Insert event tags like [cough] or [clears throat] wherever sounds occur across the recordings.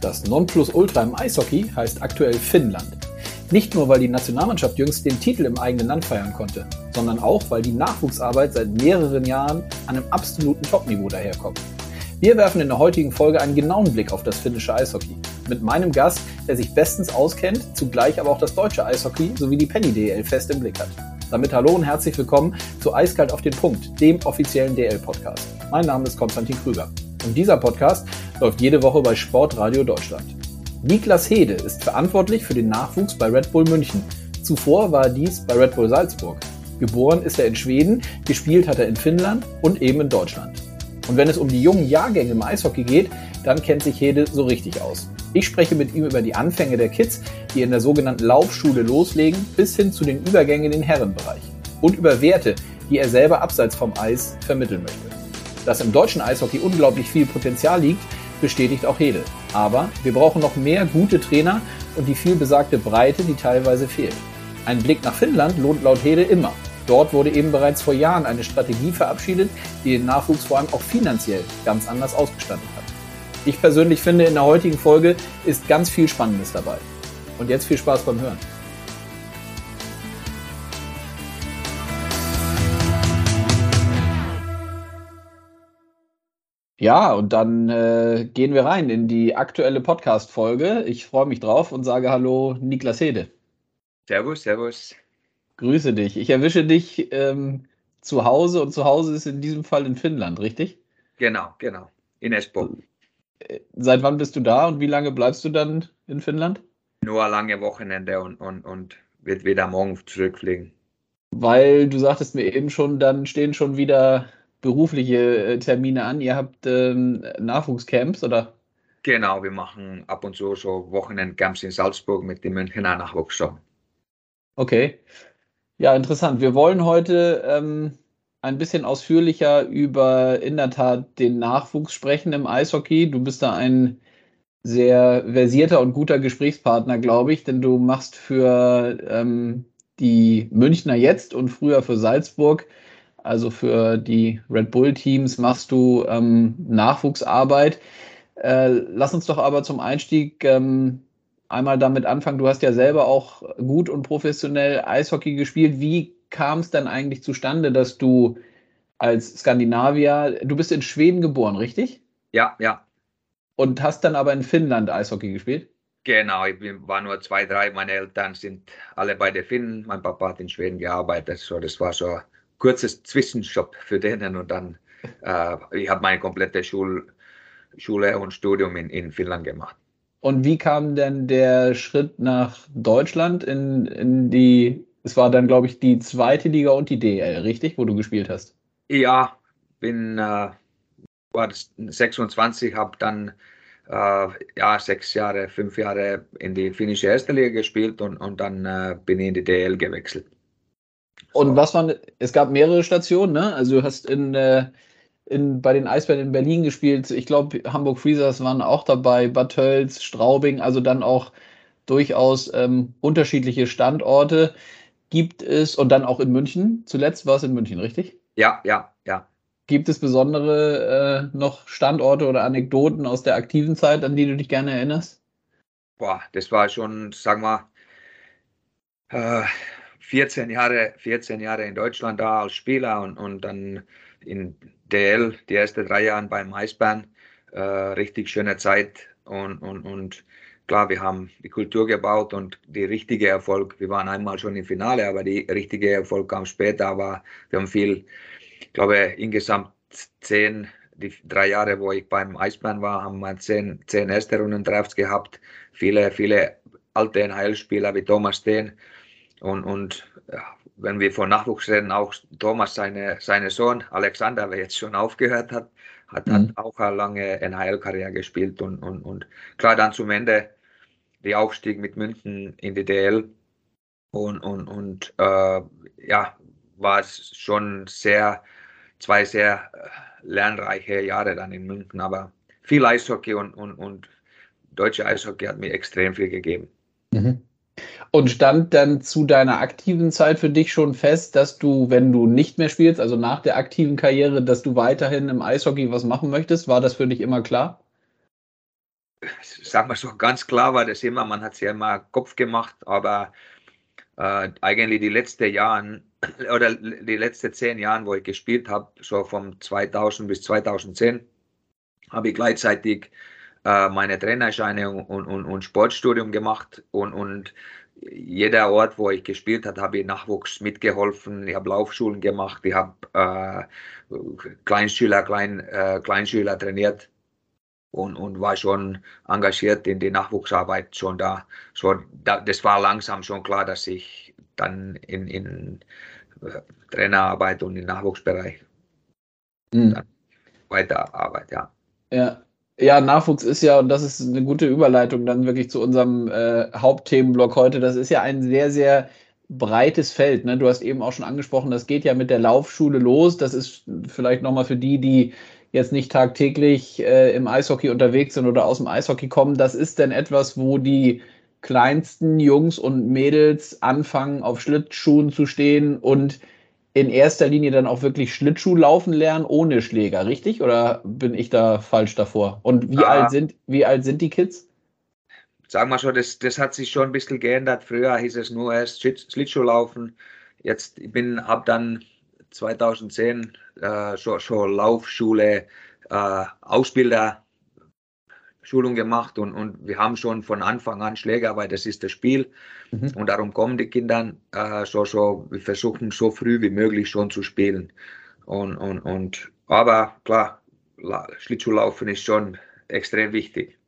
Das Nonplusultra im Eishockey heißt aktuell Finnland. Nicht nur, weil die Nationalmannschaft jüngst den Titel im eigenen Land feiern konnte, sondern auch, weil die Nachwuchsarbeit seit mehreren Jahren an einem absoluten Topniveau daherkommt. Wir werfen in der heutigen Folge einen genauen Blick auf das finnische Eishockey. Mit meinem Gast, der sich bestens auskennt, zugleich aber auch das deutsche Eishockey sowie die Penny DL fest im Blick hat. Damit hallo und herzlich willkommen zu Eiskalt auf den Punkt, dem offiziellen DL-Podcast. Mein Name ist Konstantin Krüger. Und dieser Podcast läuft jede Woche bei Sportradio Deutschland. Niklas Hede ist verantwortlich für den Nachwuchs bei Red Bull München. Zuvor war dies bei Red Bull Salzburg. Geboren ist er in Schweden, gespielt hat er in Finnland und eben in Deutschland. Und wenn es um die jungen Jahrgänge im Eishockey geht, dann kennt sich Hede so richtig aus. Ich spreche mit ihm über die Anfänge der Kids, die in der sogenannten Laufschule loslegen, bis hin zu den Übergängen in den Herrenbereich. Und über Werte, die er selber abseits vom Eis vermitteln möchte. Dass im deutschen Eishockey unglaublich viel Potenzial liegt, bestätigt auch Hede. Aber wir brauchen noch mehr gute Trainer und die viel besagte Breite, die teilweise fehlt. Ein Blick nach Finnland lohnt laut Hede immer. Dort wurde eben bereits vor Jahren eine Strategie verabschiedet, die den Nachwuchs vor allem auch finanziell ganz anders ausgestattet hat. Ich persönlich finde, in der heutigen Folge ist ganz viel Spannendes dabei. Und jetzt viel Spaß beim Hören. Ja, und dann äh, gehen wir rein in die aktuelle Podcast-Folge. Ich freue mich drauf und sage Hallo, Niklas Hede. Servus, servus. Grüße dich. Ich erwische dich ähm, zu Hause und zu Hause ist in diesem Fall in Finnland, richtig? Genau, genau. In Espoo. Äh, seit wann bist du da und wie lange bleibst du dann in Finnland? Nur lange Wochenende und, und, und wird wieder morgen zurückfliegen. Weil du sagtest mir eben schon, dann stehen schon wieder berufliche äh, Termine an. Ihr habt ähm, Nachwuchscamps, oder? Genau, wir machen ab und zu so Wochenendcamps in Salzburg mit dem Münchner Nachwuchs. Okay. Ja, interessant. Wir wollen heute ähm, ein bisschen ausführlicher über in der Tat den Nachwuchs sprechen im Eishockey. Du bist da ein sehr versierter und guter Gesprächspartner, glaube ich, denn du machst für ähm, die Münchner jetzt und früher für Salzburg also für die Red Bull-Teams machst du ähm, Nachwuchsarbeit. Äh, lass uns doch aber zum Einstieg ähm, einmal damit anfangen. Du hast ja selber auch gut und professionell Eishockey gespielt. Wie kam es dann eigentlich zustande, dass du als Skandinavier, du bist in Schweden geboren, richtig? Ja, ja. Und hast dann aber in Finnland Eishockey gespielt? Genau, ich war nur zwei, drei. Meine Eltern sind alle beide Finnen. Mein Papa hat in Schweden gearbeitet. So, das war so kurzes Zwischenstopp für denen und dann, äh, ich habe meine komplette Schul, Schule und Studium in, in Finnland gemacht. Und wie kam denn der Schritt nach Deutschland in, in die, es war dann, glaube ich, die zweite Liga und die DL, richtig, wo du gespielt hast? Ja, bin, äh, war 26, habe dann äh, ja, sechs Jahre, fünf Jahre in die finnische erste Liga gespielt und, und dann äh, bin ich in die DL gewechselt. Und was waren, es gab mehrere Stationen, ne? Also du hast in, äh, in, bei den Eisbären in Berlin gespielt. Ich glaube, Hamburg Freezers waren auch dabei, Bad Tölz, Straubing, also dann auch durchaus ähm, unterschiedliche Standorte gibt es und dann auch in München. Zuletzt war es in München, richtig? Ja, ja, ja. Gibt es besondere äh, noch Standorte oder Anekdoten aus der aktiven Zeit, an die du dich gerne erinnerst? Boah, das war schon, sagen wir, äh, 14 Jahre, 14 Jahre in Deutschland da als Spieler und, und dann in DL die ersten drei Jahre beim Eisbären. Äh, richtig schöne Zeit und, und, und klar, wir haben die Kultur gebaut und die richtige Erfolg, wir waren einmal schon im Finale, aber die richtige Erfolg kam später, aber wir haben viel, ich glaube, insgesamt zehn, die drei Jahre, wo ich beim Eisbären war, haben wir zehn, zehn erste Runden Drafts gehabt, viele, viele alte NHL-Spieler wie Thomas Steen, und, und wenn wir von Nachwuchs reden, auch Thomas, seine, seine Sohn Alexander, der jetzt schon aufgehört hat, hat, mhm. hat auch eine lange NHL-Karriere gespielt. Und, und, und klar, dann zum Ende der Aufstieg mit München in die DL. Und, und, und äh, ja, war es schon sehr, zwei sehr äh, lernreiche Jahre dann in München. Aber viel Eishockey und, und, und deutsche Eishockey hat mir extrem viel gegeben. Mhm. Und stand dann zu deiner aktiven Zeit für dich schon fest, dass du, wenn du nicht mehr spielst, also nach der aktiven Karriere, dass du weiterhin im Eishockey was machen möchtest? War das für dich immer klar? sag mal so, ganz klar war das immer, man hat sich ja immer Kopf gemacht, aber äh, eigentlich die letzten Jahren [clears throat] oder die letzten zehn Jahren, wo ich gespielt habe, so vom 2000 bis 2010, habe ich gleichzeitig äh, meine Trainerscheine und, und, und, Sportstudium gemacht und, und jeder Ort, wo ich gespielt habe, habe ich Nachwuchs mitgeholfen. Ich habe Laufschulen gemacht, ich habe äh, Kleinschüler, Klein, äh, Kleinschüler trainiert und, und war schon engagiert in die Nachwuchsarbeit schon da. So, da, das war langsam schon klar, dass ich dann in, in äh, Trainerarbeit und im Nachwuchsbereich mhm. weiterarbeite, ja. Ja. Ja, Nachwuchs ist ja, und das ist eine gute Überleitung dann wirklich zu unserem äh, Hauptthemenblock heute. Das ist ja ein sehr, sehr breites Feld. Ne? Du hast eben auch schon angesprochen, das geht ja mit der Laufschule los. Das ist vielleicht nochmal für die, die jetzt nicht tagtäglich äh, im Eishockey unterwegs sind oder aus dem Eishockey kommen, das ist denn etwas, wo die kleinsten Jungs und Mädels anfangen, auf Schlittschuhen zu stehen und in erster Linie dann auch wirklich Schlittschuh laufen lernen ohne Schläger, richtig? Oder bin ich da falsch davor? Und wie, ah, alt, sind, wie alt sind die Kids? Sagen wir schon, das, das hat sich schon ein bisschen geändert. Früher hieß es nur erst Schlittschuh laufen. Jetzt ich bin, habe dann 2010 äh, schon, schon Laufschule, äh, Ausbilder, Schulung gemacht und, und wir haben schon von Anfang an Schläger, weil das ist das Spiel mhm. und darum kommen die Kinder äh, so, so, wir versuchen so früh wie möglich schon zu spielen und, und, und aber klar, Schlittschuhlaufen ist schon extrem wichtig.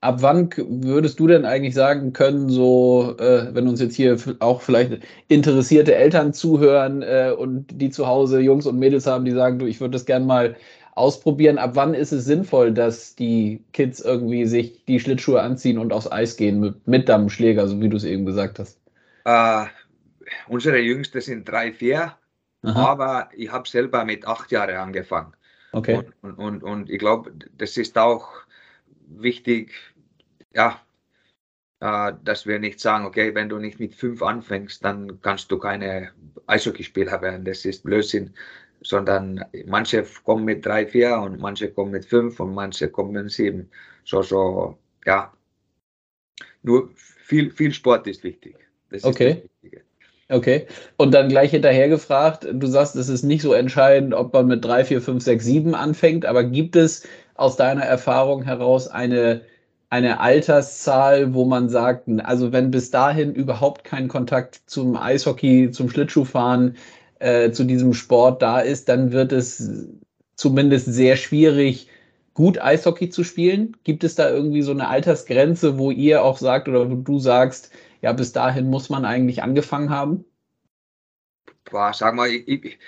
Ab wann würdest du denn eigentlich sagen können, so, äh, wenn uns jetzt hier auch vielleicht interessierte Eltern zuhören äh, und die zu Hause Jungs und Mädels haben, die sagen, du, ich würde das gerne mal ausprobieren, ab wann ist es sinnvoll, dass die Kids irgendwie sich die Schlittschuhe anziehen und aufs Eis gehen mit, mit Dammschläger, so wie du es eben gesagt hast? Äh, unsere Jüngste sind drei, vier, Aha. aber ich habe selber mit acht Jahren angefangen. Okay. Und, und, und, und ich glaube, das ist auch wichtig, ja, äh, dass wir nicht sagen, okay, wenn du nicht mit fünf anfängst, dann kannst du keine Eishockeyspieler werden. Das ist Blödsinn. Sondern manche kommen mit drei, vier und manche kommen mit fünf und manche kommen mit sieben. So, so, ja. Nur viel, viel Sport ist wichtig. Das okay. Ist Okay. Und dann gleich hinterher gefragt, du sagst, es ist nicht so entscheidend, ob man mit drei, vier, fünf, sechs, sieben anfängt, aber gibt es aus deiner Erfahrung heraus eine eine Alterszahl, wo man sagt, also wenn bis dahin überhaupt kein Kontakt zum Eishockey, zum Schlittschuhfahren, äh, zu diesem Sport da ist, dann wird es zumindest sehr schwierig, gut Eishockey zu spielen. Gibt es da irgendwie so eine Altersgrenze, wo ihr auch sagt oder wo du sagst, ja, bis dahin muss man eigentlich angefangen haben? Boah, sag mal, ich, ich,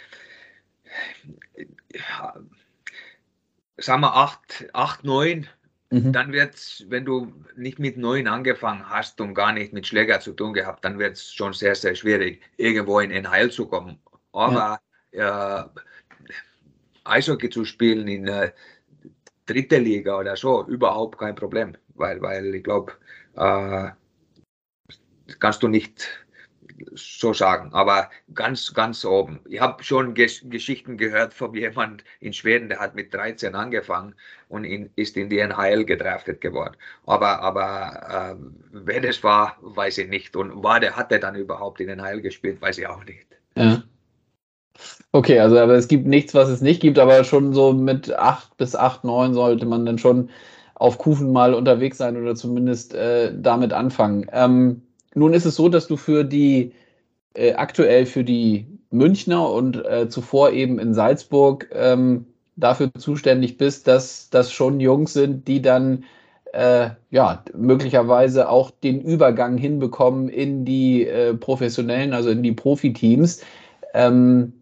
ja, sag mal acht, acht, neun Mhm. Dann wird es, wenn du nicht mit neun angefangen hast und gar nicht mit Schläger zu tun gehabt, dann wird es schon sehr, sehr schwierig, irgendwo in ein Heil zu kommen. Aber ja. Eishockey zu spielen in der dritte Liga oder so, überhaupt kein Problem, weil, weil ich glaube, äh, kannst du nicht so sagen, aber ganz, ganz oben. Ich habe schon Gesch Geschichten gehört von jemand in Schweden, der hat mit 13 angefangen und in, ist in die NHL gedraftet geworden. Aber, aber äh, wer das war, weiß ich nicht. Und war der, hat er dann überhaupt in den NHL gespielt, weiß ich auch nicht. Ja. Okay, also aber es gibt nichts, was es nicht gibt, aber schon so mit 8 bis 8, 9 sollte man dann schon auf Kufen mal unterwegs sein oder zumindest äh, damit anfangen. Ähm, nun ist es so, dass du für die äh, aktuell für die Münchner und äh, zuvor eben in Salzburg ähm, dafür zuständig bist, dass das schon Jungs sind, die dann äh, ja möglicherweise auch den Übergang hinbekommen in die äh, professionellen, also in die Profiteams. Ähm,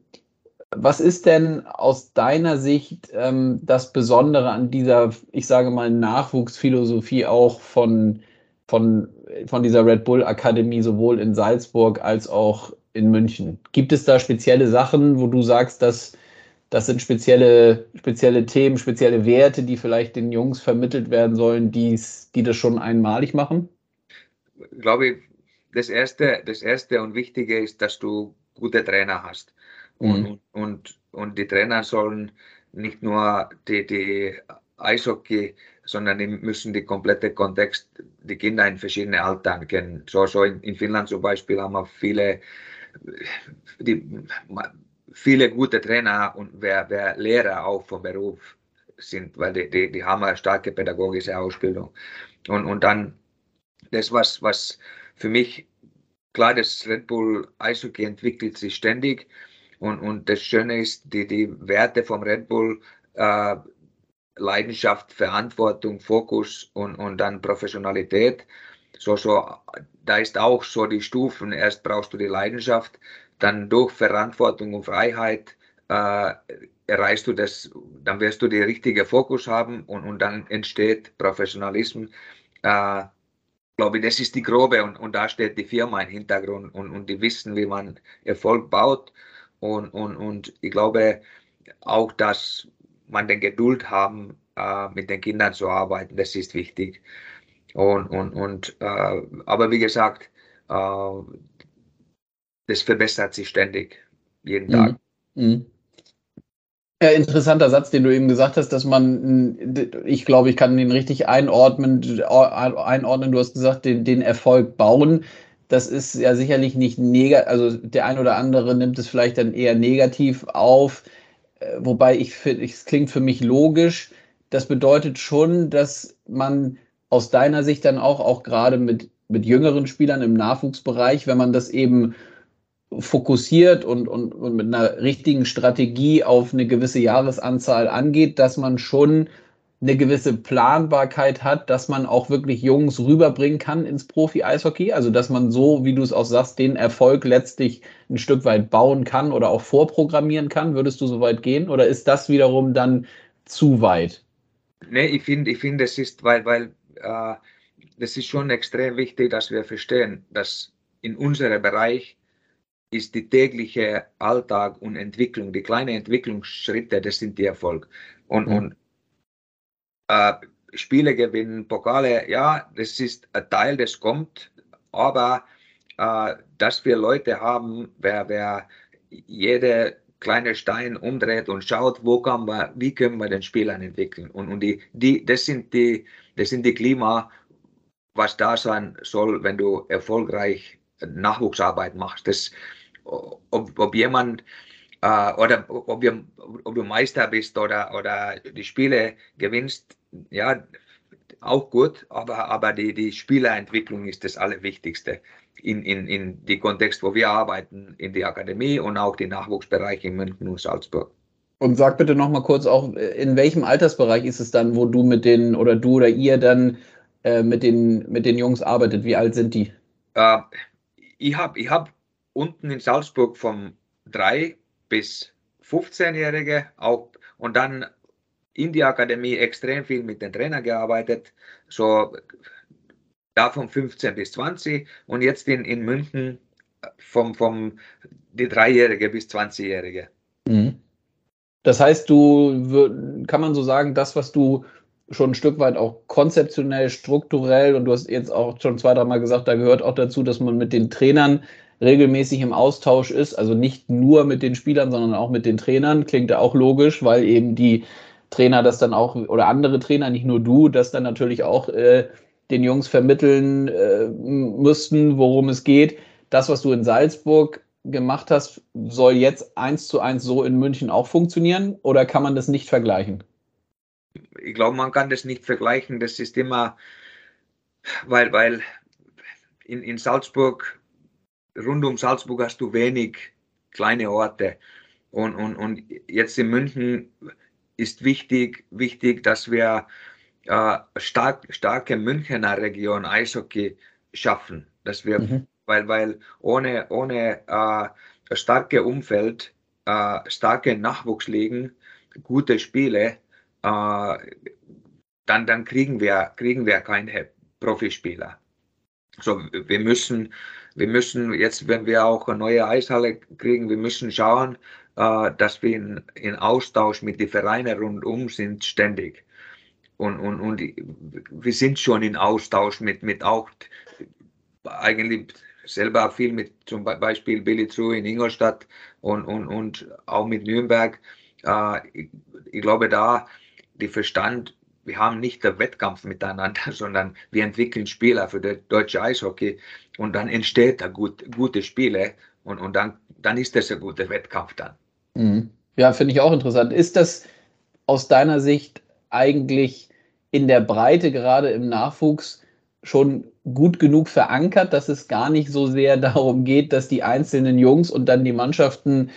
was ist denn aus deiner Sicht ähm, das Besondere an dieser, ich sage mal, Nachwuchsphilosophie auch von von, von dieser Red Bull Akademie sowohl in Salzburg als auch in München. Gibt es da spezielle Sachen, wo du sagst, dass das sind spezielle, spezielle Themen, spezielle Werte, die vielleicht den Jungs vermittelt werden sollen, die's, die das schon einmalig machen? Ich glaube, das erste, das erste und Wichtige ist, dass du gute Trainer hast. Und, mhm. und, und die Trainer sollen nicht nur die, die Eishockey, sondern die müssen die komplette Kontext, die Kinder in verschiedenen Altern kennen. So, so in, in Finnland zum Beispiel haben wir viele, die, viele gute Trainer und wer, wer Lehrer auch vom Beruf sind, weil die, die, die haben eine starke pädagogische Ausbildung. Und, und dann das, was, was für mich klar, das Red Bull Eishockey entwickelt sich ständig und, und das Schöne ist, die, die Werte vom Red Bull, äh, Leidenschaft, Verantwortung, Fokus und, und dann Professionalität. So, so, da ist auch so die Stufen. Erst brauchst du die Leidenschaft, dann durch Verantwortung und Freiheit äh, erreichst du das, dann wirst du den richtigen Fokus haben und, und dann entsteht Professionalismus. Äh, glaube ich, das ist die grobe und, und da steht die Firma im Hintergrund und, und die wissen, wie man Erfolg baut und, und, und ich glaube auch, dass man den Geduld haben, äh, mit den Kindern zu arbeiten, das ist wichtig. Und, und, und äh, aber wie gesagt, äh, das verbessert sich ständig, jeden Tag. Mhm. Mhm. Ja, interessanter Satz, den du eben gesagt hast, dass man, ich glaube, ich kann den richtig einordnen, einordnen. Du hast gesagt, den, den Erfolg bauen. Das ist ja sicherlich nicht negativ, also der ein oder andere nimmt es vielleicht dann eher negativ auf. Äh, wobei ich finde, es klingt für mich logisch. Das bedeutet schon, dass man aus deiner Sicht dann auch, auch gerade mit, mit jüngeren Spielern im Nachwuchsbereich, wenn man das eben fokussiert und, und, und mit einer richtigen Strategie auf eine gewisse Jahresanzahl angeht, dass man schon eine gewisse Planbarkeit hat, dass man auch wirklich Jungs rüberbringen kann ins Profi-Eishockey. Also, dass man so, wie du es auch sagst, den Erfolg letztlich ein Stück weit bauen kann oder auch vorprogrammieren kann. Würdest du so weit gehen? Oder ist das wiederum dann zu weit? Nee, ich finde, ich finde, es ist, weil, weil äh, das ist schon extrem wichtig, dass wir verstehen, dass in unserem Bereich ist die tägliche Alltag und Entwicklung, die kleinen Entwicklungsschritte, das sind die Erfolg. Und, mhm. und äh, Spiele gewinnen, Pokale, ja, das ist ein Teil, das kommt, aber äh, dass wir Leute haben, wer, wer jede kleine Stein umdreht und schaut, wo kann man, wie können wir den Spielern entwickeln. Und, und die, die, das sind die, das sind die Klima, was da sein soll, wenn du erfolgreich Nachwuchsarbeit machst. Das, ob, ob jemand äh, oder ob, wir, ob du Meister bist oder, oder die Spiele gewinnst, ja, auch gut, aber, aber die, die Spielerentwicklung ist das Allerwichtigste in, in, in die Kontext, wo wir arbeiten, in die Akademie und auch die Nachwuchsbereiche in München und Salzburg. Und sag bitte noch mal kurz auch, in welchem Altersbereich ist es dann, wo du mit den oder du oder ihr dann äh, mit, den, mit den Jungs arbeitet? Wie alt sind die? Äh, ich habe ich hab unten in Salzburg vom 3 bis 15-Jährige auch und dann in die Akademie extrem viel mit den Trainern gearbeitet, so da von 15 bis 20 und jetzt in, in München vom, vom die Dreijährige bis 20-Jährige. Mhm. Das heißt, du kann man so sagen, das, was du schon ein Stück weit auch konzeptionell, strukturell und du hast jetzt auch schon zwei, dreimal gesagt, da gehört auch dazu, dass man mit den Trainern regelmäßig im Austausch ist, also nicht nur mit den Spielern, sondern auch mit den Trainern, klingt ja auch logisch, weil eben die Trainer das dann auch oder andere Trainer, nicht nur du, das dann natürlich auch äh, den Jungs vermitteln äh, müssten, worum es geht. Das, was du in Salzburg gemacht hast, soll jetzt eins zu eins so in München auch funktionieren oder kann man das nicht vergleichen? Ich glaube, man kann das nicht vergleichen. Das ist immer, weil, weil in, in Salzburg rund um Salzburg hast du wenig kleine Orte. Und, und, und jetzt in München ist wichtig, wichtig dass wir äh, stark, starke Münchner Region Eishockey schaffen. Dass wir, mhm. weil, weil ohne, ohne äh, starke Umfeld, äh, starke Nachwuchsligen, gute Spiele, äh, dann, dann kriegen wir, kriegen wir keine Profispieler. So, wir müssen, wir müssen jetzt, wenn wir auch eine neue Eishalle kriegen, wir müssen schauen, äh, dass wir in, in, Austausch mit den Vereinen rundum sind, ständig. Und, und, und wir sind schon in Austausch mit, mit auch eigentlich selber viel mit zum Beispiel Billy True in Ingolstadt und, und, und auch mit Nürnberg. Äh, ich, ich glaube, da die Verstand wir haben nicht den Wettkampf miteinander, [laughs] sondern wir entwickeln Spieler für das deutsche Eishockey und dann entsteht da gut, gute Spiele und, und dann, dann ist das ein guter Wettkampf dann. Mhm. Ja, finde ich auch interessant. Ist das aus deiner Sicht eigentlich in der Breite, gerade im Nachwuchs, schon gut genug verankert, dass es gar nicht so sehr [laughs] darum geht, dass die einzelnen Jungs und dann die Mannschaften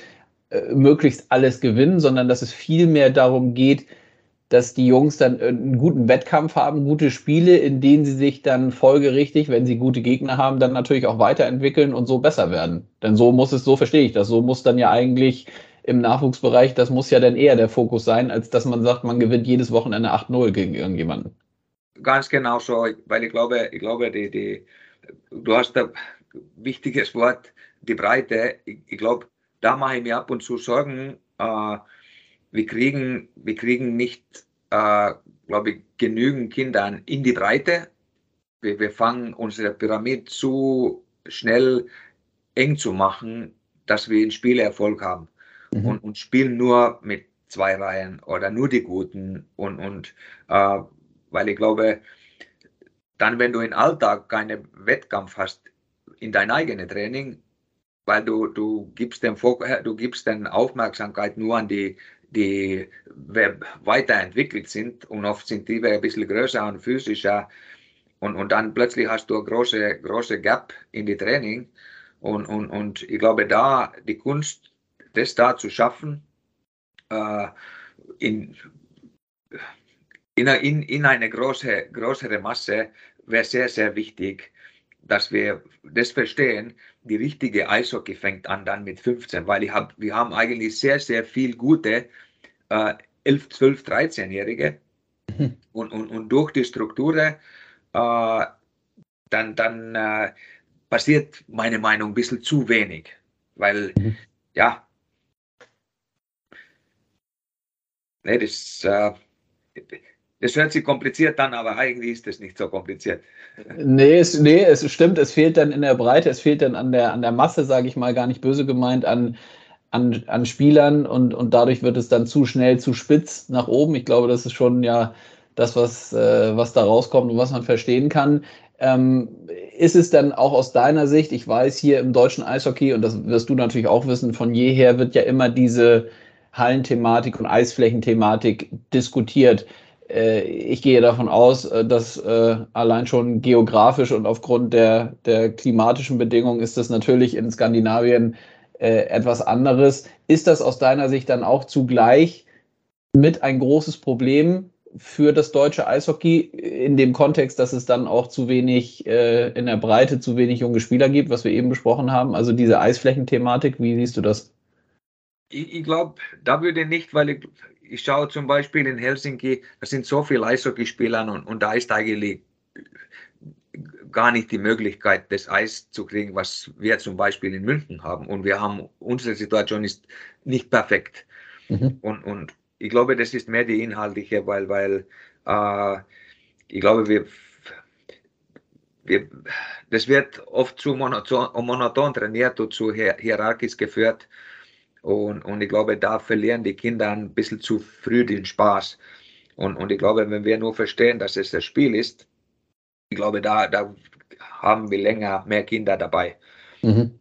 äh, möglichst alles gewinnen, sondern dass es vielmehr darum geht, dass die Jungs dann einen guten Wettkampf haben, gute Spiele, in denen sie sich dann folgerichtig, wenn sie gute Gegner haben, dann natürlich auch weiterentwickeln und so besser werden. Denn so muss es, so verstehe ich das, so muss dann ja eigentlich im Nachwuchsbereich, das muss ja dann eher der Fokus sein, als dass man sagt, man gewinnt jedes Wochenende 8-0 gegen irgendjemanden. Ganz genau so, weil ich glaube, ich glaube, die, die, du hast ein wichtiges Wort, die Breite. Ich, ich glaube, da mache ich mir ab und zu Sorgen. Äh, wir, kriegen, wir kriegen nicht, äh, glaube ich, genügend Kinder in die Breite. Wir, wir fangen unsere Pyramide zu schnell eng zu machen, dass wir einen Spielerfolg haben mhm. und, und spielen nur mit zwei Reihen oder nur die Guten und, und äh, weil ich glaube, dann, wenn du im Alltag keinen Wettkampf hast in dein eigenes Training, weil du, du gibst den du gibst den Aufmerksamkeit nur an die, die weiterentwickelt sind. Und oft sind die ein bisschen größer und physischer und, und dann plötzlich hast du eine große, große Gap in die Training. Und, und, und ich glaube da die Kunst, das da zu schaffen, äh, in, in, in, in eine große, größere Masse wäre sehr, sehr wichtig, dass wir das verstehen. Die richtige Eishockey fängt an dann mit 15, weil ich hab, wir haben eigentlich sehr, sehr viel gute äh, 11, 12, 13-Jährige mhm. und, und, und durch die Strukturen äh, dann, dann äh, passiert meine Meinung ein bisschen zu wenig, weil mhm. ja, nee, das, äh, das hört sich kompliziert an, aber eigentlich ist es nicht so kompliziert. Nee es, nee, es stimmt, es fehlt dann in der Breite, es fehlt dann an der, an der Masse, sage ich mal, gar nicht böse gemeint, an, an, an Spielern und, und dadurch wird es dann zu schnell, zu spitz nach oben. Ich glaube, das ist schon ja das, was, äh, was da rauskommt und was man verstehen kann. Ähm, ist es dann auch aus deiner Sicht, ich weiß hier im deutschen Eishockey, und das wirst du natürlich auch wissen, von jeher wird ja immer diese Hallenthematik und Eisflächenthematik diskutiert. Äh, ich gehe davon aus, äh, dass äh, allein schon geografisch und aufgrund der, der klimatischen Bedingungen ist das natürlich in Skandinavien etwas anderes. Ist das aus deiner Sicht dann auch zugleich mit ein großes Problem für das deutsche Eishockey in dem Kontext, dass es dann auch zu wenig in der Breite zu wenig junge Spieler gibt, was wir eben besprochen haben? Also diese Eisflächenthematik, wie siehst du das? Ich, ich glaube, da würde nicht, weil ich, ich schaue zum Beispiel in Helsinki, da sind so viele Eishockeyspieler und, und da ist eigentlich gar nicht die Möglichkeit, das Eis zu kriegen, was wir zum Beispiel in München haben. Und wir haben, unsere Situation ist nicht perfekt. Mhm. Und, und ich glaube, das ist mehr die inhaltliche, weil, weil äh, ich glaube, wir, wir, das wird oft zu monoton, monoton trainiert und zu hierarchisch geführt. Und, und ich glaube, da verlieren die Kinder ein bisschen zu früh den Spaß. Und, und ich glaube, wenn wir nur verstehen, dass es das Spiel ist, ich glaube, da, da haben wir länger mehr Kinder dabei. Mhm.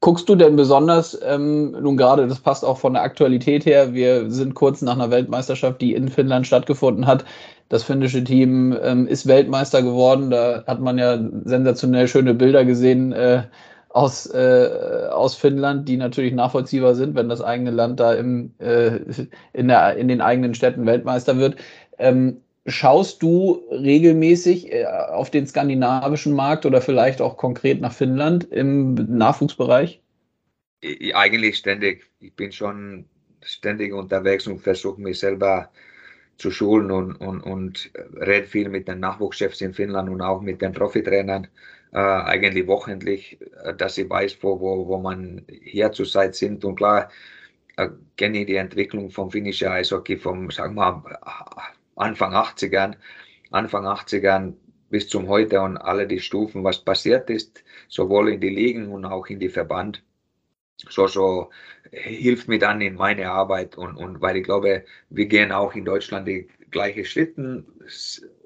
Guckst du denn besonders, ähm, nun gerade, das passt auch von der Aktualität her, wir sind kurz nach einer Weltmeisterschaft, die in Finnland stattgefunden hat. Das finnische Team ähm, ist Weltmeister geworden. Da hat man ja sensationell schöne Bilder gesehen. Äh, aus, äh, aus Finnland, die natürlich nachvollziehbar sind, wenn das eigene Land da im, äh, in, der, in den eigenen Städten Weltmeister wird. Ähm, schaust du regelmäßig äh, auf den skandinavischen Markt oder vielleicht auch konkret nach Finnland im Nachwuchsbereich? Eigentlich ständig. Ich bin schon ständig unterwegs und versuche mich selber zu schulen und, und, und rede viel mit den Nachwuchschefs in Finnland und auch mit den Profitrainern äh, eigentlich wochentlich, äh, dass ich weiß, wo, wo, wo man hier zurzeit sind. Und klar äh, kenne ich die Entwicklung vom finnischen Eishockey vom, sagen wir Anfang 80ern, Anfang 80ern bis zum heute und alle die Stufen, was passiert ist, sowohl in die Ligen und auch in die Verband. so, so hilft mir dann in meine Arbeit und, und weil ich glaube, wir gehen auch in Deutschland die gleichen Schritten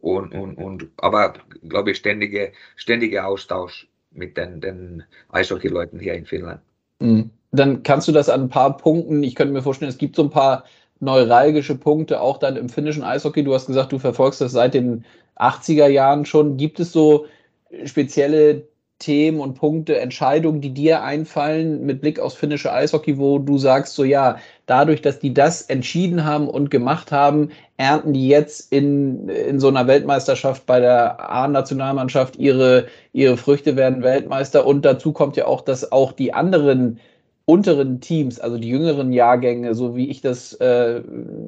und, und, und aber glaube ich ständige, ständige Austausch mit den, den Eishockey-Leuten hier in Finnland. Mhm. Dann kannst du das an ein paar Punkten, ich könnte mir vorstellen, es gibt so ein paar neuralgische Punkte auch dann im finnischen Eishockey. Du hast gesagt, du verfolgst das seit den 80er Jahren schon. Gibt es so spezielle Themen und Punkte, Entscheidungen, die dir einfallen mit Blick aufs finnische Eishockey, wo du sagst, so ja, dadurch, dass die das entschieden haben und gemacht haben, ernten die jetzt in, in so einer Weltmeisterschaft bei der A-Nationalmannschaft ihre, ihre Früchte, werden Weltmeister. Und dazu kommt ja auch, dass auch die anderen unteren Teams, also die jüngeren Jahrgänge, so wie ich das äh,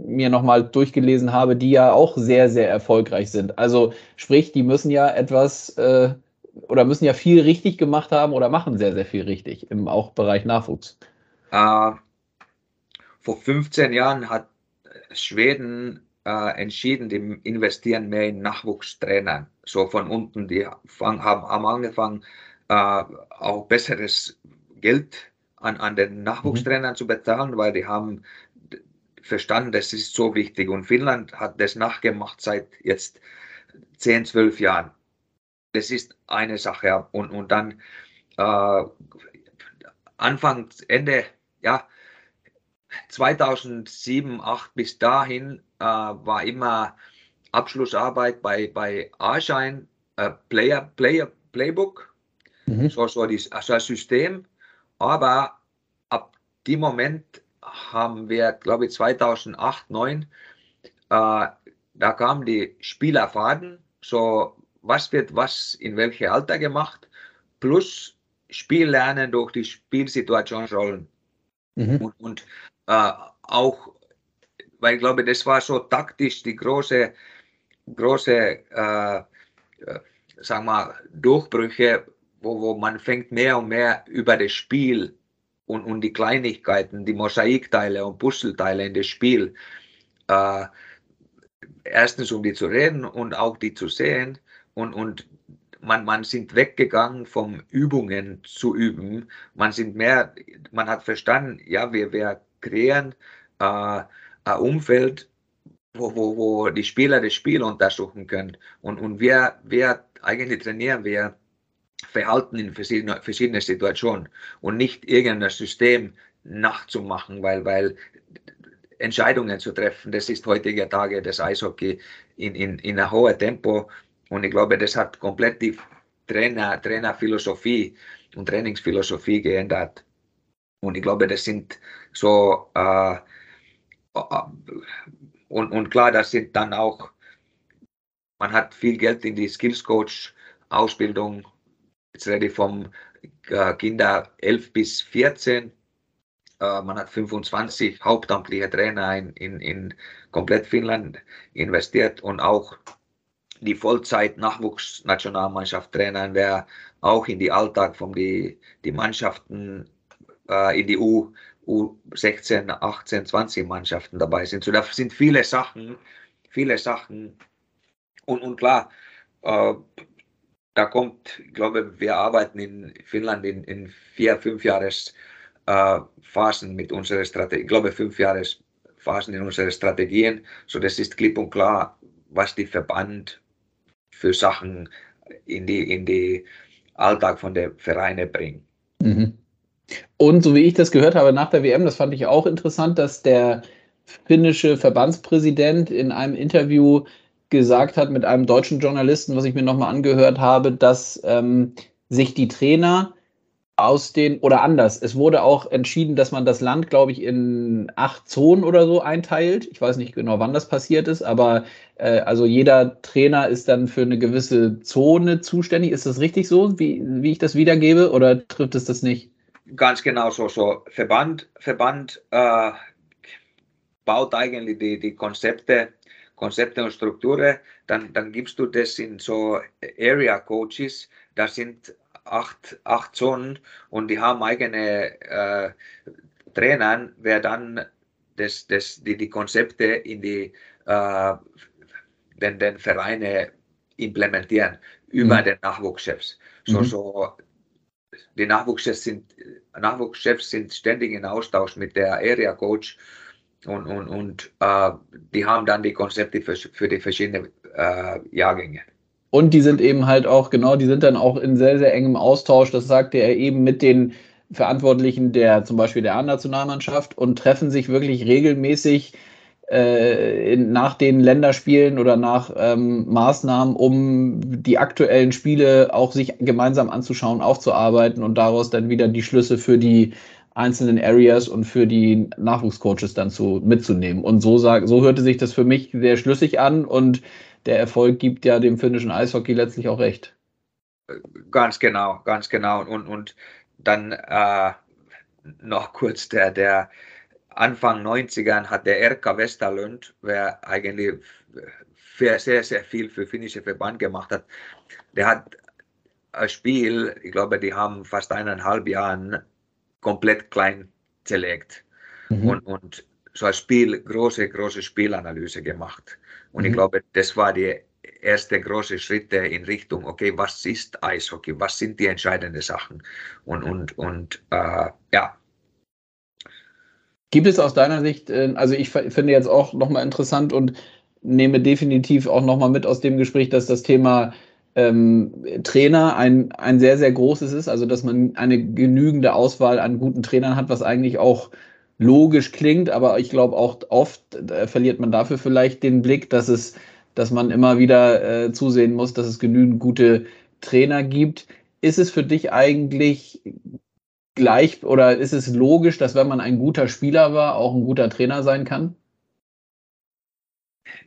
mir nochmal durchgelesen habe, die ja auch sehr, sehr erfolgreich sind. Also sprich, die müssen ja etwas äh, oder müssen ja viel richtig gemacht haben oder machen sehr, sehr viel richtig im auch Bereich Nachwuchs. Äh, vor 15 Jahren hat Schweden äh, entschieden, die investieren mehr in Nachwuchstrainer. So von unten, die fang, haben, haben angefangen, äh, auch besseres Geld an, an den Nachwuchstrainern mhm. zu bezahlen, weil die haben verstanden, das ist so wichtig. Und Finnland hat das nachgemacht seit jetzt 10, 12 Jahren. Das ist eine Sache. Und, und dann äh, Anfang, Ende, ja, 2007, 2008 bis dahin äh, war immer Abschlussarbeit bei, bei A-Schein, äh, Player, Player, Playbook, mhm. so, so, die, also das System. Aber ab dem Moment haben wir, glaube ich, 2008, 2009, äh, da kamen die Spielerfaden, so was wird was in welchem Alter gemacht, plus Spiellernen durch die Spielsituationsrollen. Mhm. Und, und äh, auch, weil ich glaube, das war so taktisch die große, große äh, äh sagen wir, Durchbrüche wo, wo man fängt mehr und mehr über das Spiel und, und die Kleinigkeiten, die Mosaikteile und Puzzleteile in das Spiel, äh, erstens um die zu reden und auch die zu sehen und, und man, man sind weggegangen vom Übungen zu üben. Man sind mehr, man hat verstanden, ja, wir, wir kreieren äh, ein Umfeld, wo, wo, wo die Spieler das Spiel untersuchen können. Und, und wir, wir eigentlich trainieren wir Verhalten in verschiedenen verschiedene Situationen und nicht irgendein System nachzumachen, weil, weil Entscheidungen zu treffen, das ist heutige Tage das Eishockey in, in, in einem hohen Tempo und ich glaube, das hat komplett die Trainer, Trainerphilosophie und Trainingsphilosophie geändert. Und ich glaube, das sind so, äh, äh und, und klar, das sind dann auch, man hat viel Geld in die Skills Coach Ausbildung Jetzt rede ich vom äh, Kinder 11 bis 14. Äh, man hat 25 hauptamtliche Trainer in, in, in komplett Finnland investiert und auch die Vollzeit-Nachwuchsnationalmannschaft trainern, wer auch in die Alltag von die, die Mannschaften äh, in die U, U16, 18, 20 Mannschaften dabei sind. So, da sind viele Sachen, viele Sachen. Und, und klar, äh, da kommt, ich glaube, wir arbeiten in Finnland in, in vier, fünf Jahres äh, Phasen mit unserer Strategie, ich glaube, fünf Jahres Phasen in unseren Strategien. So, das ist klipp und klar, was die Verband für Sachen in die, in die Alltag von der Vereine bringt. Mhm. Und so wie ich das gehört habe nach der WM, das fand ich auch interessant, dass der finnische Verbandspräsident in einem Interview gesagt hat mit einem deutschen Journalisten, was ich mir nochmal angehört habe, dass ähm, sich die Trainer aus den, oder anders, es wurde auch entschieden, dass man das Land, glaube ich, in acht Zonen oder so einteilt. Ich weiß nicht genau, wann das passiert ist, aber äh, also jeder Trainer ist dann für eine gewisse Zone zuständig. Ist das richtig so, wie, wie ich das wiedergebe, oder trifft es das nicht? Ganz genau so. so. Verband, Verband äh, baut eigentlich die, die Konzepte Konzepte und Strukturen, dann, dann gibst du das in so Area Coaches, das sind acht, acht Zonen und die haben eigene äh, Trainer, wer dann das, das, die, die Konzepte in die äh, den, den Vereine implementieren über mhm. den Nachwuchschefs. So, mhm. so die Nachwuchschefs sind, Nachwuchschefs sind ständig in Austausch mit der Area Coach und, und, und äh, die haben dann die Konzepte für, für die verschiedenen äh, Jahrgänge. Und die sind eben halt auch, genau, die sind dann auch in sehr, sehr engem Austausch, das sagte er eben mit den Verantwortlichen der zum Beispiel der A-Nationalmannschaft und treffen sich wirklich regelmäßig äh, in, nach den Länderspielen oder nach ähm, Maßnahmen, um die aktuellen Spiele auch sich gemeinsam anzuschauen, aufzuarbeiten und daraus dann wieder die Schlüsse für die einzelnen Areas und für die Nachwuchscoaches dann zu, mitzunehmen. Und so, sag, so hörte sich das für mich sehr schlüssig an und der Erfolg gibt ja dem finnischen Eishockey letztlich auch recht. Ganz genau, ganz genau. Und, und dann äh, noch kurz der, der Anfang 90ern hat der RK Westerlund, wer eigentlich sehr, sehr viel für finnische Verband gemacht hat, der hat ein Spiel, ich glaube, die haben fast eineinhalb Jahren komplett klein zerlegt mhm. und, und so ein Spiel, große, große Spielanalyse gemacht. Und mhm. ich glaube, das war die erste große Schritte in Richtung, okay, was ist Eishockey, was sind die entscheidenden Sachen und, und, und äh, ja. Gibt es aus deiner Sicht, äh, also ich finde jetzt auch nochmal interessant und nehme definitiv auch nochmal mit aus dem Gespräch, dass das Thema ähm, Trainer ein, ein sehr, sehr großes ist, also dass man eine genügende Auswahl an guten Trainern hat, was eigentlich auch logisch klingt, aber ich glaube auch oft äh, verliert man dafür vielleicht den Blick, dass es dass man immer wieder äh, zusehen muss, dass es genügend gute Trainer gibt. Ist es für dich eigentlich gleich oder ist es logisch, dass wenn man ein guter Spieler war, auch ein guter Trainer sein kann?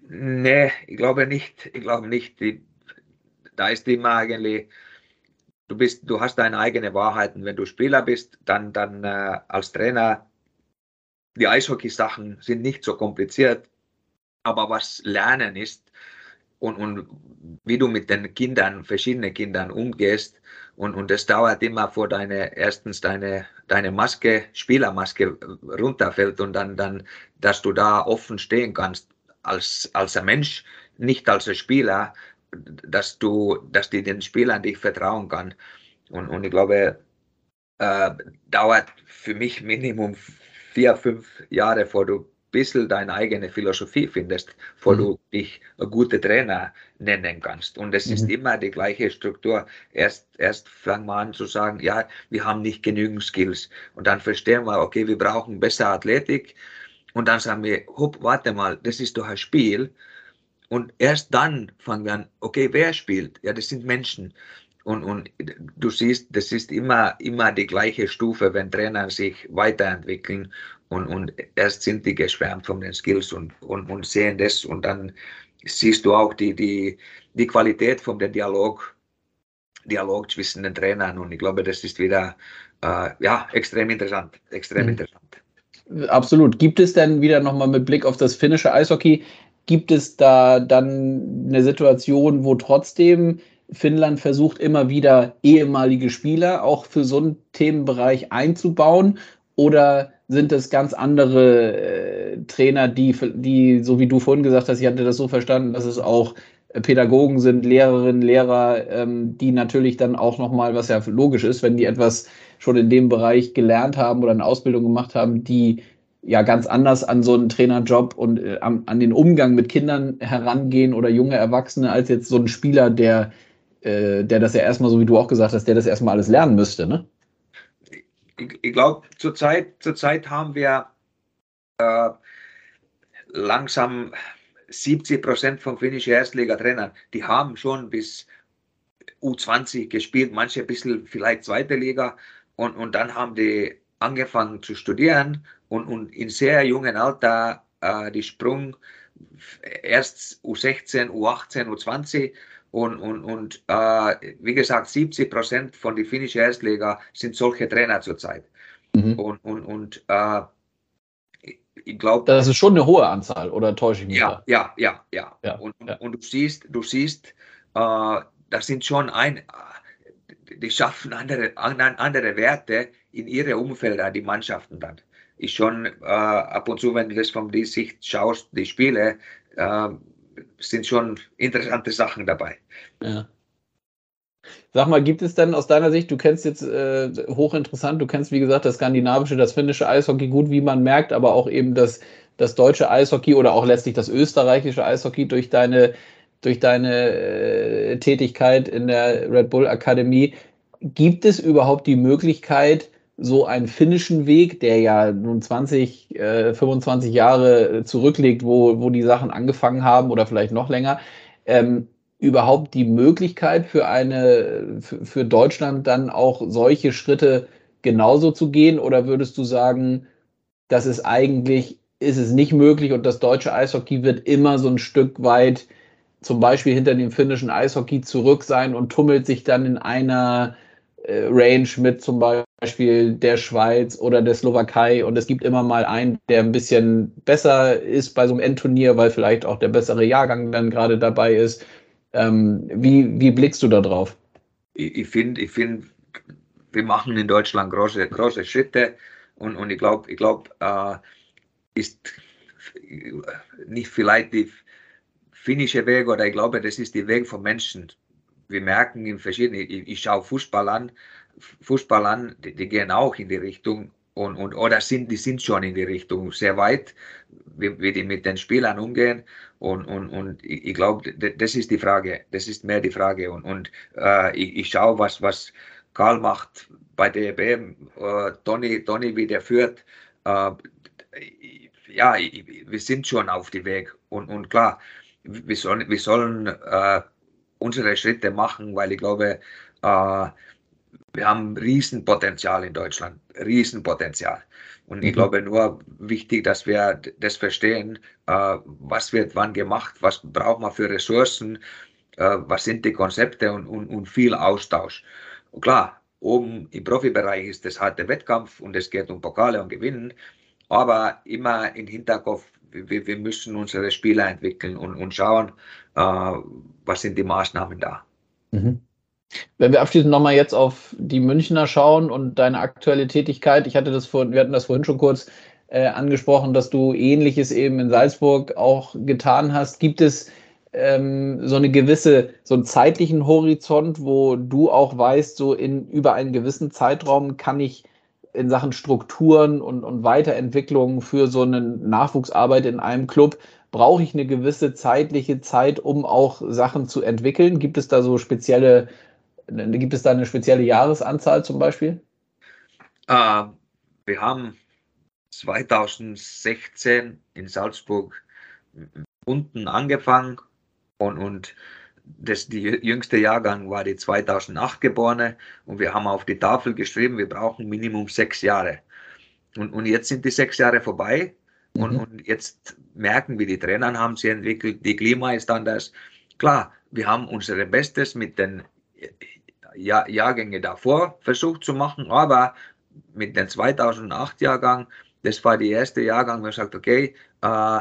Nee, ich glaube nicht. Ich glaube nicht. Da ist immer eigentlich, du bist, du hast deine eigene Wahrheiten. Wenn du Spieler bist, dann, dann äh, als Trainer, die Eishockey-Sachen sind nicht so kompliziert. Aber was Lernen ist, und, und wie du mit den Kindern, verschiedenen Kindern umgehst. Und, und das dauert immer vor deine, erstens deine, deine Maske, Spielermaske runterfällt und dann, dann, dass du da offen stehen kannst als, als ein Mensch, nicht als ein Spieler, dass du, dass die den Spielern dich vertrauen kann. Und, und ich glaube, äh, dauert für mich Minimum vier, fünf Jahre, vor du bisschen deine eigene Philosophie findest, wo mhm. du dich ein guter Trainer nennen kannst. Und es mhm. ist immer die gleiche Struktur. Erst, erst fangen wir an zu sagen, ja, wir haben nicht genügend Skills. Und dann verstehen wir, okay, wir brauchen bessere Athletik. Und dann sagen wir, hopp, warte mal, das ist doch ein Spiel. Und erst dann fangen wir an, okay, wer spielt? Ja, das sind Menschen. Und, und du siehst, das ist immer, immer die gleiche Stufe, wenn Trainer sich weiterentwickeln und, und erst sind die geschwärmt von den Skills und, und, und sehen das und dann siehst du auch die, die, die Qualität von dem Dialog, Dialog zwischen den Trainern und ich glaube, das ist wieder äh, ja, extrem interessant, extrem mhm. interessant. Absolut. Gibt es denn wieder nochmal mit Blick auf das finnische Eishockey, gibt es da dann eine Situation, wo trotzdem Finnland versucht immer wieder ehemalige Spieler auch für so einen Themenbereich einzubauen? Oder sind es ganz andere äh, Trainer, die, die, so wie du vorhin gesagt hast, ich hatte das so verstanden, dass es auch Pädagogen sind, Lehrerinnen, Lehrer, ähm, die natürlich dann auch nochmal, was ja logisch ist, wenn die etwas schon in dem Bereich gelernt haben oder eine Ausbildung gemacht haben, die ja ganz anders an so einen Trainerjob und äh, an, an, den Umgang mit Kindern herangehen oder junge Erwachsene als jetzt so ein Spieler, der, äh, der das ja erstmal, so wie du auch gesagt hast, der das erstmal alles lernen müsste, ne? ich, ich glaube, zurzeit, zurzeit haben wir äh, langsam 70 Prozent von finnischen Erstliga-Trainern, die haben schon bis U20 gespielt, manche ein bisschen vielleicht zweite Liga und, und dann haben die angefangen zu studieren und, und in sehr jungen Alter äh, die Sprung erst U16, U18, U20 und, und, und äh, wie gesagt, 70 Prozent von den finnischen Erstliga sind solche Trainer zurzeit. Mhm. Und, und, und äh, ich glaube. Das ist schon eine hohe Anzahl, oder täusche ich mich? Ja, ja, ja, ja, ja. Und, ja. und du siehst, du siehst, äh, das sind schon ein, die schaffen andere, andere Werte in ihre Umfelder, die Mannschaften dann. Ich schon äh, ab und zu, wenn du das von der Sicht schaust, die Spiele, äh, sind schon interessante Sachen dabei. Ja. Sag mal, gibt es denn aus deiner Sicht, du kennst jetzt äh, hochinteressant, du kennst wie gesagt das skandinavische, das finnische Eishockey gut, wie man merkt, aber auch eben das, das deutsche Eishockey oder auch letztlich das österreichische Eishockey durch deine, durch deine äh, Tätigkeit in der Red Bull Akademie. Gibt es überhaupt die Möglichkeit, so einen finnischen Weg, der ja nun 20, äh, 25 Jahre zurückliegt, wo, wo die Sachen angefangen haben oder vielleicht noch länger, ähm, überhaupt die Möglichkeit für eine, für, Deutschland dann auch solche Schritte genauso zu gehen? Oder würdest du sagen, das ist eigentlich, ist es nicht möglich und das deutsche Eishockey wird immer so ein Stück weit zum Beispiel hinter dem finnischen Eishockey zurück sein und tummelt sich dann in einer Range mit zum Beispiel der Schweiz oder der Slowakei und es gibt immer mal einen, der ein bisschen besser ist bei so einem Endturnier, weil vielleicht auch der bessere Jahrgang dann gerade dabei ist ähm, wie, wie blickst du da drauf? Ich, finde, ich find, wir machen in Deutschland große, große Schritte und, und ich glaube, ich glaub, äh, ist nicht vielleicht die finnische Weg oder ich glaube, das ist der Weg von Menschen. Wir merken in verschiedenen, ich, ich schaue Fußball an, Fußball an, die, die, gehen auch in die Richtung und, und oder sind, die sind schon in die Richtung sehr weit, wie, wie die mit den Spielern umgehen und, und, und ich, ich glaube, das ist die Frage, das ist mehr die Frage. Und, und äh, ich, ich schaue, was, was Karl macht bei DEB, äh, Tony, Tony, wie der führt. Äh, ja, wir sind schon auf dem Weg. Und, und klar, wir sollen, wir sollen äh, unsere Schritte machen, weil ich glaube, äh, wir haben Riesenpotenzial in Deutschland, Riesenpotenzial. Und ich mhm. glaube nur wichtig, dass wir das verstehen, äh, was wird wann gemacht, was braucht man für Ressourcen, äh, was sind die Konzepte und, und, und viel Austausch. Und klar, oben im Profibereich ist das harte Wettkampf und es geht um Pokale und Gewinnen, aber immer im Hinterkopf, wir, wir müssen unsere Spieler entwickeln und, und schauen, äh, was sind die Maßnahmen da. Mhm. Wenn wir abschließend nochmal jetzt auf die Münchner schauen und deine aktuelle Tätigkeit, ich hatte das vor, wir hatten das vorhin schon kurz äh, angesprochen, dass du ähnliches eben in Salzburg auch getan hast. Gibt es ähm, so eine gewisse, so einen zeitlichen Horizont, wo du auch weißt, so in über einen gewissen Zeitraum kann ich in Sachen Strukturen und, und Weiterentwicklung für so eine Nachwuchsarbeit in einem Club brauche ich eine gewisse zeitliche Zeit, um auch Sachen zu entwickeln? Gibt es da so spezielle Gibt es da eine spezielle Jahresanzahl zum Beispiel? Äh, wir haben 2016 in Salzburg unten angefangen und, und das, die jüngste Jahrgang war die 2008 geborene und wir haben auf die Tafel geschrieben, wir brauchen Minimum sechs Jahre. Und, und jetzt sind die sechs Jahre vorbei und, mhm. und jetzt merken wir, die Trainer haben sie entwickelt, die Klima ist anders. Klar, wir haben unser Bestes mit den Jahr, Jahrgänge davor versucht zu machen, aber mit dem 2008-Jahrgang, das war der erste Jahrgang, wo man sagt, okay, äh,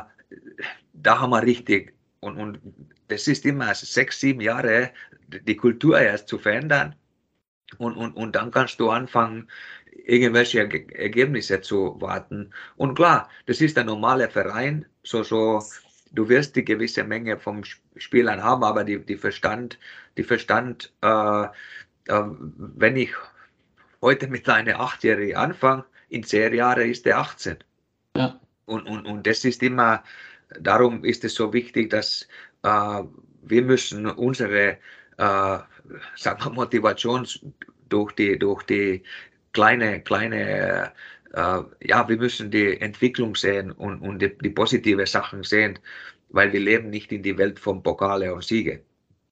da haben wir richtig. Und, und das ist immer sechs, sieben Jahre, die Kultur erst zu verändern. Und, und, und dann kannst du anfangen, irgendwelche Ergebnisse zu warten. Und klar, das ist der normale Verein, so, so du wirst die gewisse Menge vom Spielern haben, aber die, die Verstand, die Verstand, äh, äh, wenn ich heute mit einer Achtjährigen anfange, in zehn Jahren ist er 18. Ja. Und, und, und das ist immer, darum ist es so wichtig, dass wir müssen unsere äh, sagen wir, Motivation durch die, durch die kleine, kleine äh, ja, wir müssen die Entwicklung sehen und, und die, die positive Sachen sehen, weil wir leben nicht in die Welt von Pokale und Siege.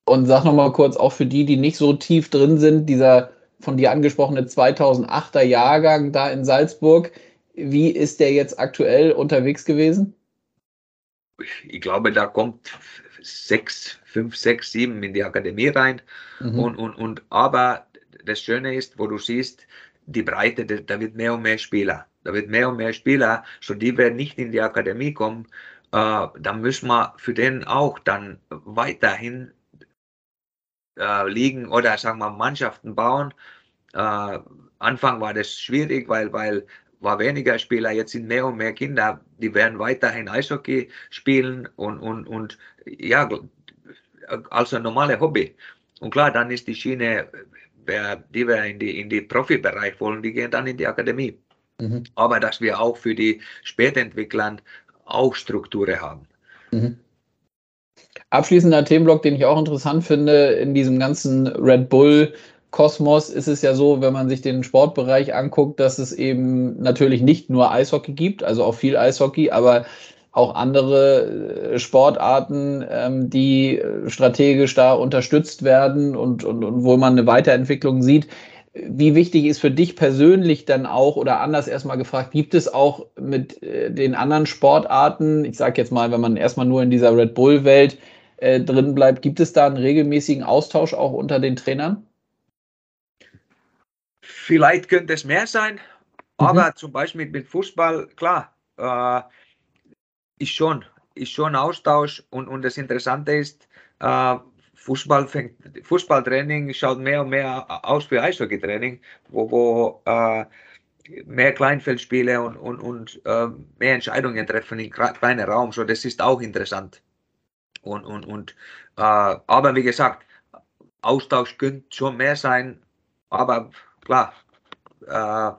Und sag nochmal kurz, auch für die, die nicht so tief drin sind, dieser von dir angesprochene 2008er Jahrgang da in Salzburg, wie ist der jetzt aktuell unterwegs gewesen? Ich glaube, da kommt sechs, fünf, sechs, sieben in die Akademie rein. Mhm. Und, und, und, aber das Schöne ist, wo du siehst, die Breite, da wird mehr und mehr Spieler. Da wird mehr und mehr Spieler, schon die werden nicht in die Akademie kommen, äh, dann müssen wir für den auch dann weiterhin äh, liegen oder sagen wir Mannschaften bauen. Äh, Anfang war das schwierig, weil, weil war weniger Spieler, jetzt sind mehr und mehr Kinder, die werden weiterhin Eishockey spielen und, und, und ja, also ein normales Hobby. Und klar, dann ist die Schiene, die wir in die, in die Profibereich wollen, die gehen dann in die Akademie. Mhm. Aber dass wir auch für die Spätentwickler auch Strukturen haben. Mhm. Abschließender Themenblock, den ich auch interessant finde, in diesem ganzen Red Bull Kosmos ist es ja so, wenn man sich den Sportbereich anguckt, dass es eben natürlich nicht nur Eishockey gibt, also auch viel Eishockey, aber auch andere äh, Sportarten, ähm, die strategisch da unterstützt werden und, und, und wo man eine Weiterentwicklung sieht. Wie wichtig ist für dich persönlich dann auch oder anders erstmal gefragt, gibt es auch mit äh, den anderen Sportarten, ich sage jetzt mal, wenn man erstmal nur in dieser Red Bull-Welt äh, drin bleibt, gibt es da einen regelmäßigen Austausch auch unter den Trainern? Vielleicht könnte es mehr sein, mhm. aber zum Beispiel mit, Fußball, klar, äh, ist schon, ist schon Austausch und, und das Interessante ist, äh, Fußball fängt, Fußballtraining schaut mehr und mehr aus wie Eishockeytraining, wo, wo äh, mehr Kleinfeldspiele und, und, und äh, mehr Entscheidungen treffen in kleinen Raum. So, das ist auch interessant. Und, und, und, äh, aber wie gesagt, Austausch könnte schon mehr sein, aber klar, äh,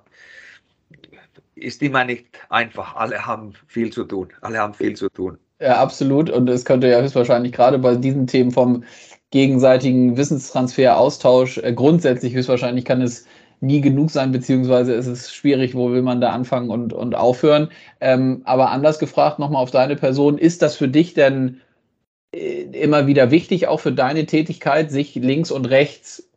ist immer nicht einfach. Alle haben viel zu tun. Alle haben viel zu tun. Ja, absolut. Und es könnte ja höchstwahrscheinlich gerade bei diesen Themen vom gegenseitigen Wissenstransfer, Austausch, äh, grundsätzlich höchstwahrscheinlich kann es nie genug sein, beziehungsweise ist es schwierig, wo will man da anfangen und, und aufhören. Ähm, aber anders gefragt, nochmal auf deine Person, ist das für dich denn äh, immer wieder wichtig, auch für deine Tätigkeit, sich links und rechts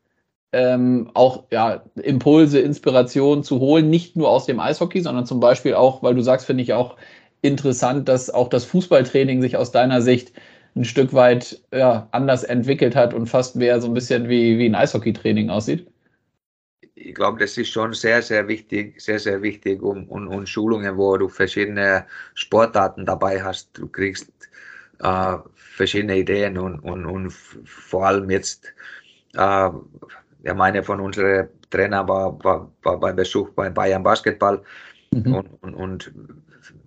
ähm, auch ja, Impulse, Inspiration zu holen, nicht nur aus dem Eishockey, sondern zum Beispiel auch, weil du sagst, finde ich auch interessant, dass auch das Fußballtraining sich aus deiner Sicht ein Stück weit ja, anders entwickelt hat und fast mehr so ein bisschen wie, wie ein Eishockeytraining aussieht? Ich glaube, das ist schon sehr, sehr wichtig, sehr, sehr wichtig und, und, und Schulungen, wo du verschiedene Sportarten dabei hast. Du kriegst äh, verschiedene Ideen und, und, und vor allem jetzt äh, ja, meine von unseren Trainer war, war, war beim Besuch bei Bayern Basketball mhm. und, und, und,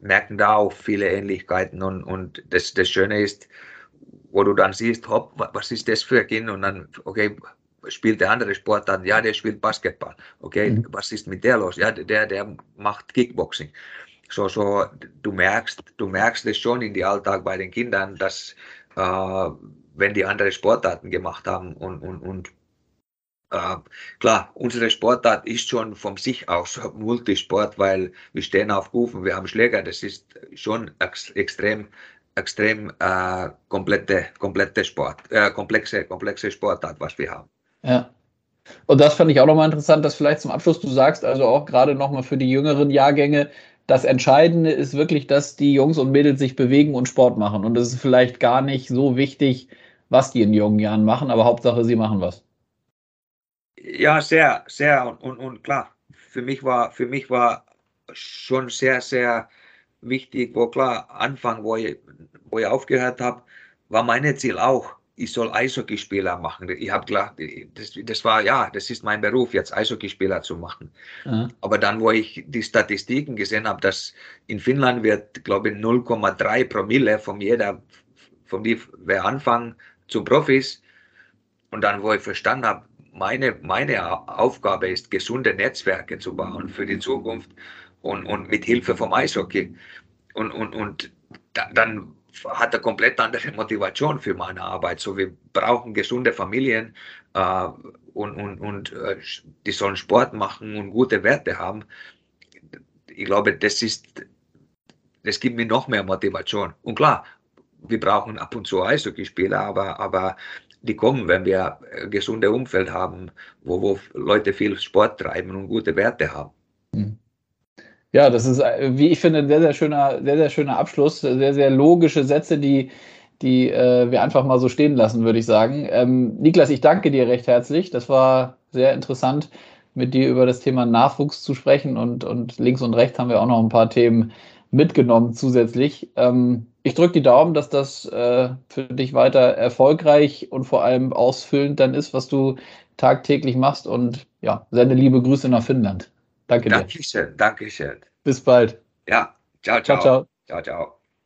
merken da auch viele Ähnlichkeiten. Und, und das, das Schöne ist, wo du dann siehst, hopp, was ist das für ein Kind? Und dann, okay, spielt der andere Sport dann, ja, der spielt Basketball. Okay, mhm. was ist mit der los? Ja, der, der macht Kickboxing. So, so, du merkst, du merkst es schon in die Alltag bei den Kindern, dass äh, wenn die andere Sportarten gemacht haben und, und, und äh, klar, unsere Sportart ist schon von sich aus [laughs] Multisport, weil wir stehen auf Kufen, wir haben Schläger, das ist schon ex extrem, extrem äh, komplette, komplette Sport, äh, komplexe, komplexe Sportart, was wir haben. Ja. Und das fand ich auch nochmal interessant, dass vielleicht zum Abschluss du sagst, also auch gerade nochmal für die jüngeren Jahrgänge, das Entscheidende ist wirklich, dass die Jungs und Mädels sich bewegen und Sport machen. Und es ist vielleicht gar nicht so wichtig, was die in jungen Jahren machen, aber Hauptsache, sie machen was. Ja, sehr, sehr und, und, und klar, für mich war, für mich war schon sehr, sehr wichtig, wo klar, Anfang, wo ich, wo ich aufgehört habe, war mein Ziel auch, ich soll Eishockeyspieler machen. Ich habe klar, das, das war, ja, das ist mein Beruf, jetzt Eishockeyspieler zu machen. Mhm. Aber dann, wo ich die Statistiken gesehen habe, dass in Finnland wird, glaube ich, 0,3 Promille von jeder, von die, wer anfangen zu Profis, und dann, wo ich verstanden habe, meine, meine Aufgabe ist, gesunde Netzwerke zu bauen für die Zukunft und, und mit Hilfe vom Eishockey. Und, und, und da, dann hat er komplett andere Motivation für meine Arbeit. So, wir brauchen gesunde Familien äh, und, und, und äh, die sollen Sport machen und gute Werte haben. Ich glaube, das ist, das gibt mir noch mehr Motivation. Und klar, wir brauchen ab und zu Eishockeyspieler, aber, aber die kommen, wenn wir ein gesundes Umfeld haben, wo, wo Leute viel Sport treiben und gute Werte haben. Hm. Ja, das ist, wie ich finde, ein sehr, sehr schöner, sehr, sehr schöner Abschluss, sehr, sehr logische Sätze, die, die äh, wir einfach mal so stehen lassen, würde ich sagen. Ähm, Niklas, ich danke dir recht herzlich. Das war sehr interessant, mit dir über das Thema Nachwuchs zu sprechen und, und links und rechts haben wir auch noch ein paar Themen mitgenommen zusätzlich. Ähm, ich drücke die Daumen, dass das äh, für dich weiter erfolgreich und vor allem ausfüllend dann ist, was du tagtäglich machst. Und ja, sende liebe Grüße nach Finnland. Danke dir. Dankeschön, Dankeschön. Bis bald. Ja, ciao, ciao. Ciao, ciao. ciao, ciao.